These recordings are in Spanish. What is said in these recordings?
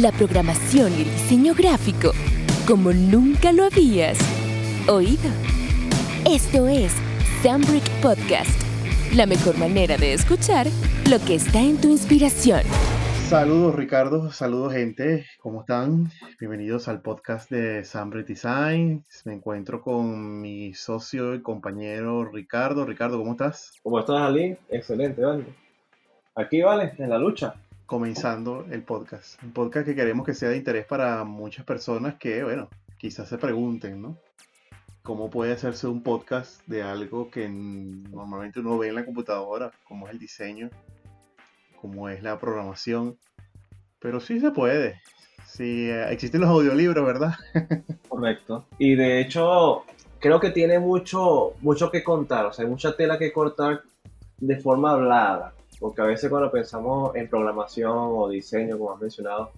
la programación y el diseño gráfico como nunca lo habías oído. Esto es Sambrick Podcast, la mejor manera de escuchar lo que está en tu inspiración. Saludos Ricardo, saludos gente, ¿cómo están? Bienvenidos al podcast de Sambrick Design. Me encuentro con mi socio y compañero Ricardo. Ricardo, ¿cómo estás? ¿Cómo estás, Ali? Excelente, vale. Aquí, vale, en la lucha comenzando el podcast. Un podcast que queremos que sea de interés para muchas personas que, bueno, quizás se pregunten, ¿no? ¿Cómo puede hacerse un podcast de algo que normalmente uno ve en la computadora, como es el diseño, como es la programación? Pero sí se puede. Sí, eh, existen los audiolibros, ¿verdad? Correcto. Y de hecho, creo que tiene mucho, mucho que contar, o sea, hay mucha tela que cortar de forma hablada porque a veces cuando pensamos en programación o diseño, como has mencionado,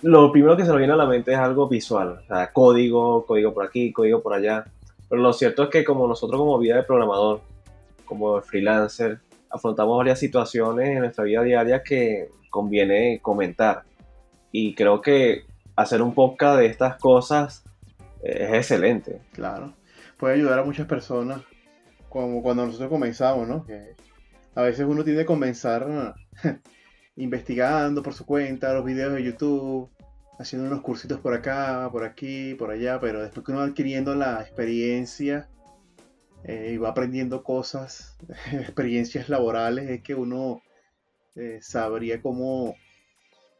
lo primero que se nos viene a la mente es algo visual, o sea, código, código por aquí, código por allá. Pero lo cierto es que como nosotros como vida de programador, como freelancer, afrontamos varias situaciones en nuestra vida diaria que conviene comentar. Y creo que hacer un podcast de estas cosas es excelente. Claro, puede ayudar a muchas personas, como cuando nosotros comenzamos, ¿no? A veces uno tiene que comenzar investigando por su cuenta los videos de YouTube, haciendo unos cursitos por acá, por aquí, por allá, pero después que uno va adquiriendo la experiencia eh, y va aprendiendo cosas, experiencias laborales, es que uno eh, sabría cómo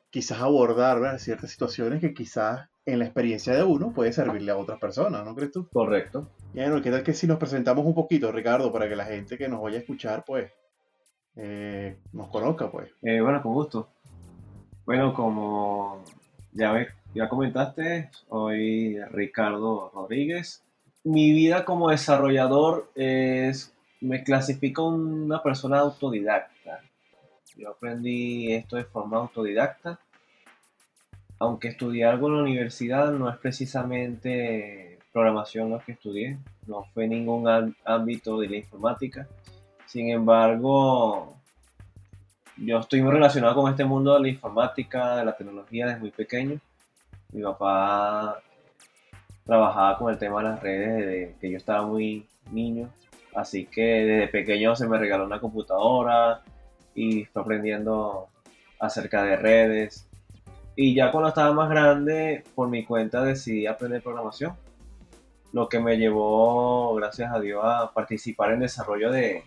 quizás abordar ciertas situaciones que quizás en la experiencia de uno puede servirle a otras personas, ¿no crees tú? Correcto. Bueno, ¿qué tal que si nos presentamos un poquito, Ricardo, para que la gente que nos vaya a escuchar, pues, eh, nos conozca, pues. Eh, bueno, con gusto. Bueno, como ya, ya comentaste, soy Ricardo Rodríguez. Mi vida como desarrollador es, me clasifico una persona autodidacta. Yo aprendí esto de forma autodidacta. Aunque estudié algo en la universidad, no es precisamente programación lo que estudié. No fue ningún ámbito de la informática sin embargo, yo estoy muy relacionado con este mundo de la informática, de la tecnología desde muy pequeño. Mi papá trabajaba con el tema de las redes desde que yo estaba muy niño. Así que desde pequeño se me regaló una computadora y fui aprendiendo acerca de redes. Y ya cuando estaba más grande, por mi cuenta decidí aprender programación. Lo que me llevó, gracias a Dios, a participar en desarrollo de,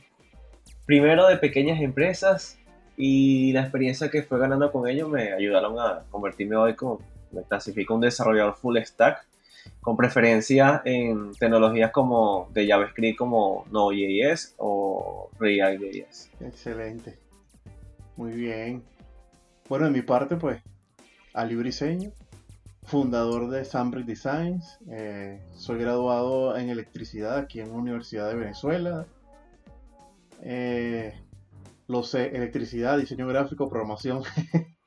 primero de pequeñas empresas y la experiencia que fue ganando con ellos me ayudaron a convertirme hoy como, me clasifico un desarrollador full stack, con preferencia en tecnologías como de JavaScript como Node.js o React.js. Excelente. Muy bien. Bueno, en mi parte, pues, Ali Briseño, fundador de Sambrick Designs. Eh, soy graduado en electricidad aquí en la Universidad de Venezuela eh, lo sé, electricidad, diseño gráfico, programación,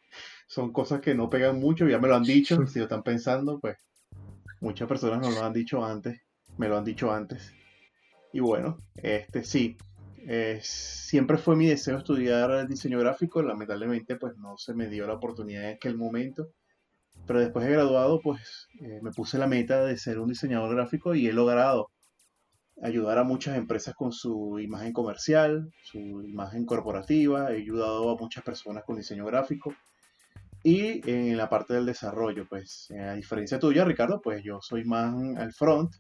son cosas que no pegan mucho, ya me lo han dicho, si lo están pensando, pues muchas personas no lo han dicho antes, me lo han dicho antes. Y bueno, este sí, eh, siempre fue mi deseo estudiar diseño gráfico, lamentablemente pues no se me dio la oportunidad en aquel momento, pero después de graduado pues eh, me puse la meta de ser un diseñador gráfico y he logrado ayudar a muchas empresas con su imagen comercial, su imagen corporativa, he ayudado a muchas personas con diseño gráfico y en la parte del desarrollo, pues a diferencia tuya, Ricardo, pues yo soy más al front,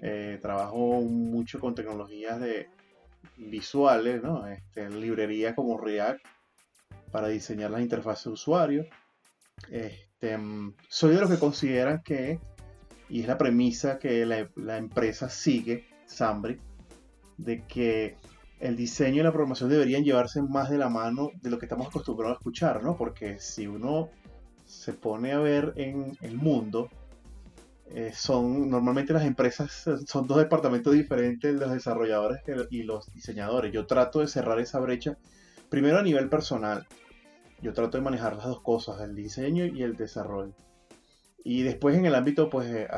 eh, trabajo mucho con tecnologías de visuales, ¿no? Este, librerías como React para diseñar las interfaces de usuario. Este, soy de los que consideran que, y es la premisa que la, empresa sigue, Sambrick, de que el diseño y la programación deberían llevarse más de la mano de lo que estamos acostumbrados a escuchar, ¿no? Porque si uno se pone a ver en el mundo, eh, son normalmente las empresas son dos departamentos diferentes, los desarrolladores y los diseñadores. Yo trato de cerrar esa brecha, primero a nivel personal. Yo trato de manejar las dos cosas, el diseño y el desarrollo. Y después en el ámbito, pues, eh,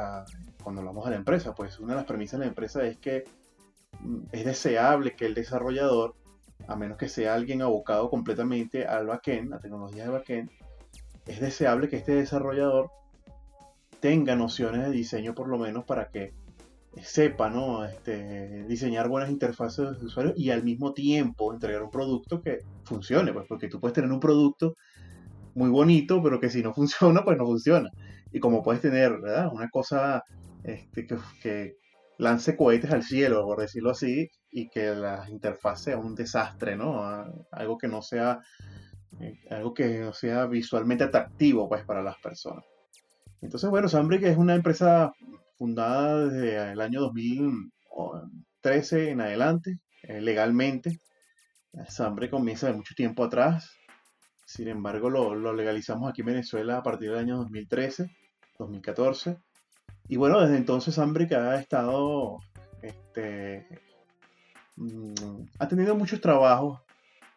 cuando hablamos de la empresa, pues una de las premisas de la empresa es que mm, es deseable que el desarrollador, a menos que sea alguien abocado completamente al backend, a tecnologías de backend, es deseable que este desarrollador tenga nociones de diseño por lo menos para que sepa ¿no? este, diseñar buenas interfaces de usuario y al mismo tiempo entregar un producto que funcione, pues porque tú puedes tener un producto muy bonito, pero que si no funciona, pues no funciona. Y como puedes tener ¿verdad? una cosa este, que, lance cohetes al cielo, por decirlo así, y que la interfaz sea un desastre, ¿no? Algo que no sea, eh, algo que no sea visualmente atractivo, pues, para las personas. Entonces, bueno, Sambrick es una empresa fundada desde el año 2013 en adelante, eh, legalmente. Sambrick comienza de mucho tiempo atrás. Sin embargo, lo, lo legalizamos aquí en Venezuela a partir del año 2013, 2014. Y bueno, desde entonces Ambric ha estado, este, mm, ha tenido muchos trabajos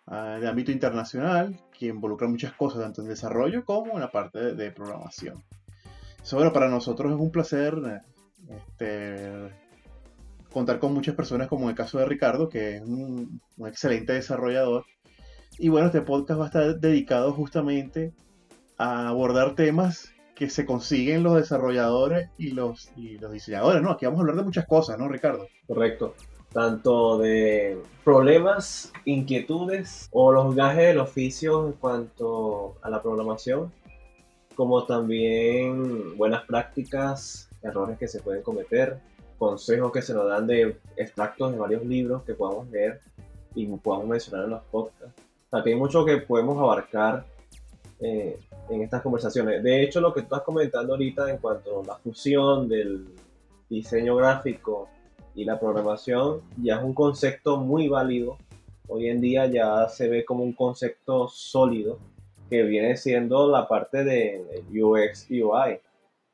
ah, de ámbito internacional que involucran muchas cosas, tanto en desarrollo como en la parte de, programación. Eso, bueno, para nosotros es un placer este, contar con muchas personas, como en el caso de Ricardo, que es un, un excelente desarrollador. Y bueno, este podcast va a estar dedicado justamente a abordar temas que se consiguen los desarrolladores y los, y los diseñadores, ¿no? Aquí vamos a hablar de muchas cosas, ¿no, Ricardo? Correcto. Tanto de problemas, inquietudes o los gajes del oficio en cuanto a la programación, como también buenas prácticas, errores que se pueden cometer, consejos que se nos dan de extractos de varios libros que podamos leer y podamos mencionar en los podcasts. Que hay mucho que podemos abarcar eh, en estas conversaciones. De hecho, lo que tú estás comentando ahorita en cuanto a la fusión del diseño gráfico y la programación ya es un concepto muy válido. Hoy en día ya se ve como un concepto sólido que viene siendo la parte de UX UI.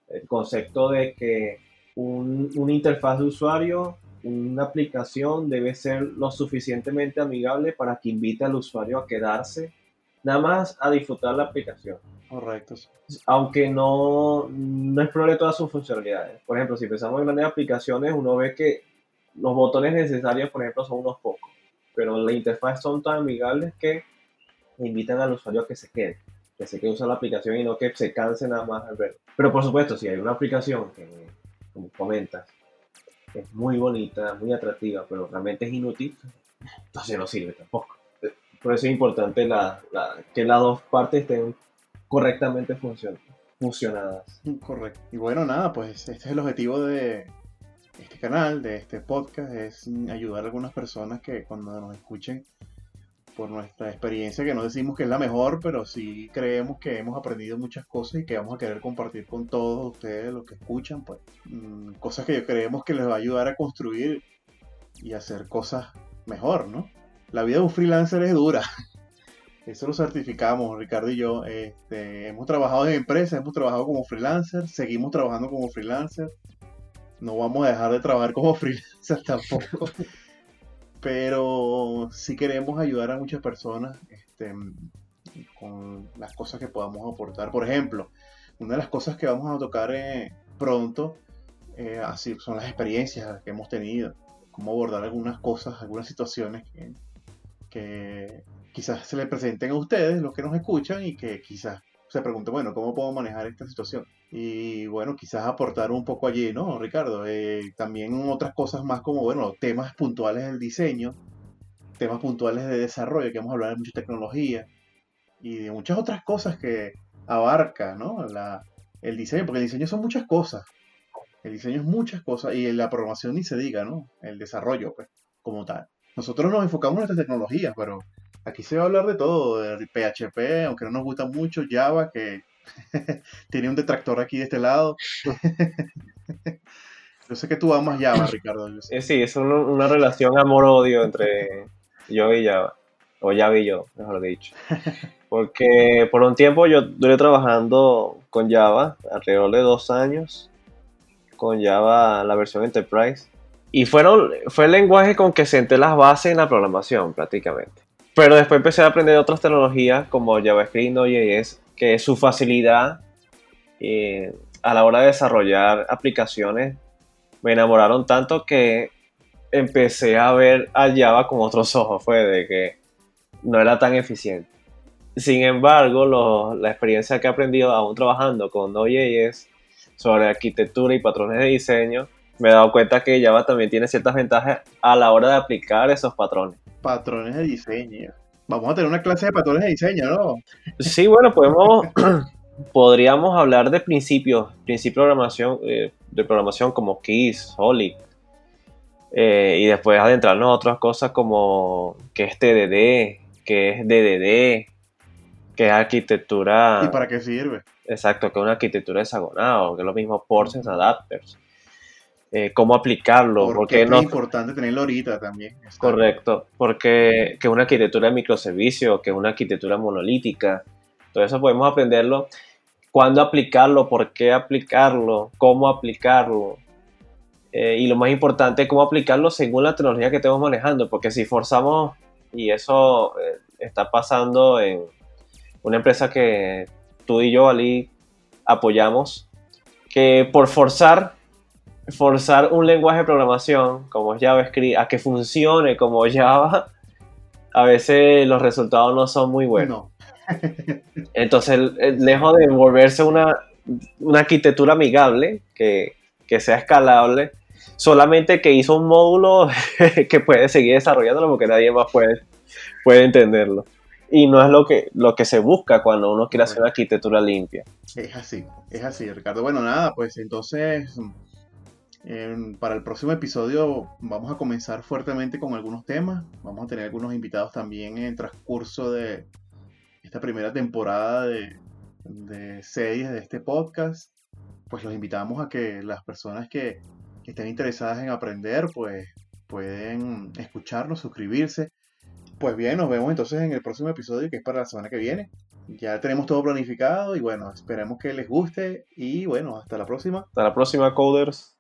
El concepto de que un, una interfaz de usuario, una aplicación debe ser lo suficientemente amigable para que invite al usuario a quedarse nada más a disfrutar la aplicación. Correcto. Aunque no, no explore todas sus funcionalidades. Por ejemplo, si pensamos en grandes aplicaciones, uno ve que los botones necesarios, por ejemplo, son unos pocos. Pero la interfaz son tan amigables que invitan al usuario a que se quede. Que se quede usar la aplicación y no que se canse nada más al verlo. Pero por supuesto, si hay una aplicación que, como comentas, es muy bonita, muy atractiva, pero realmente es inútil, entonces no sirve tampoco. Por eso es importante la, que las dos partes estén correctamente funcionadas. Correcto. Y bueno, nada, pues este es el objetivo de este canal, de este podcast, es ayudar a algunas personas que cuando nos escuchen por nuestra experiencia, que no decimos que es la mejor, pero sí creemos que hemos aprendido muchas cosas y que vamos a querer compartir con todos ustedes los que escuchan, pues mm, cosas que creemos que les va a ayudar a construir y hacer cosas mejor, ¿no? La vida de un freelancer es dura. Eso lo certificamos, Ricardo y yo. Este, hemos trabajado en empresas, hemos trabajado como freelancer, seguimos trabajando como freelancer. No vamos a dejar de trabajar como freelancer tampoco. Pero sí queremos ayudar a muchas personas este, con las cosas que podamos aportar. Por ejemplo, una de las cosas que vamos a tocar eh, pronto eh, así son las experiencias que hemos tenido, cómo abordar algunas cosas, algunas situaciones que, que quizás se le presenten a ustedes, los que nos escuchan, y que quizás se pregunten, bueno, ¿cómo puedo manejar esta situación? Y bueno, quizás aportar un poco allí, ¿no, Ricardo? Eh, también otras cosas más como, bueno, temas puntuales del diseño, temas puntuales de desarrollo, que vamos a hablar de mucha tecnología y de muchas otras cosas que abarca, ¿no? La, el diseño, porque el diseño son muchas cosas. El diseño es muchas cosas y la programación ni se diga, ¿no? El desarrollo, pues, como tal. Nosotros nos enfocamos en estas tecnologías, pero aquí se va a hablar de todo, de PHP, aunque no nos gusta mucho, Java, que tiene un detractor aquí de este lado. Yo sé que tú amas Java, Ricardo. Eh, sí, es una relación amor-odio entre yo y Java. O Java y yo, mejor dicho. Porque por un tiempo yo duré trabajando con Java, alrededor de dos años, con Java, la versión Enterprise. Y fueron, fue el lenguaje con que senté las bases en la programación prácticamente. Pero después empecé a aprender otras tecnologías como JavaScript, Node.js, que su facilidad eh, a la hora de desarrollar aplicaciones me enamoraron tanto que empecé a ver a Java con otros ojos. Fue de que no era tan eficiente. Sin embargo, la experiencia que he aprendido aún trabajando con Node.js sobre arquitectura y patrones de diseño, me he dado cuenta que Java también tiene ciertas ventajas a la hora de aplicar esos patrones. Patrones de diseño. Vamos a tener una clase de patrones de diseño, ¿no? Sí, bueno, podemos, podríamos hablar de principios, principios de programación, eh, de programación como Keys, Solid, eh, y después adentrarnos a otras cosas como que es TDD, que es DDD, que es arquitectura. ¿Y para qué sirve? Exacto, que es una arquitectura hexagonal, que es lo mismo portions, adapters. Eh, cómo aplicarlo. Porque, es importante tenerlo ahorita también. Correcto, porque que una arquitectura de microservicio, que una arquitectura monolítica, todo eso podemos aprenderlo. Cuándo aplicarlo, por qué aplicarlo, cómo aplicarlo. Eh, y lo más importante, cómo aplicarlo según la tecnología que estemos manejando, porque si forzamos, y eso eh, está pasando en una empresa que tú y yo, Ali, apoyamos, que por forzar forzar un lenguaje de programación como JavaScript a que funcione como Java, a veces los resultados no son muy buenos. Entonces, lejos de volverse una, una arquitectura amigable, que, sea escalable, solamente que hizo un módulo que puede seguir desarrollándolo porque nadie más puede, puede entenderlo. Y no es lo que, lo que se busca cuando uno quiere hacer una arquitectura limpia. Es así, es así, Ricardo. Bueno, nada, pues entonces para el próximo episodio vamos a comenzar fuertemente con algunos temas. Vamos a tener algunos invitados también en el transcurso de esta primera temporada de, de series de este podcast. Pues los invitamos a que las personas que, estén interesadas en aprender, pues pueden escucharnos, suscribirse. Pues bien, nos vemos entonces en el próximo episodio que es para la semana que viene. Ya tenemos todo planificado y bueno, esperemos que les guste y bueno, hasta la próxima. Hasta la próxima, coders.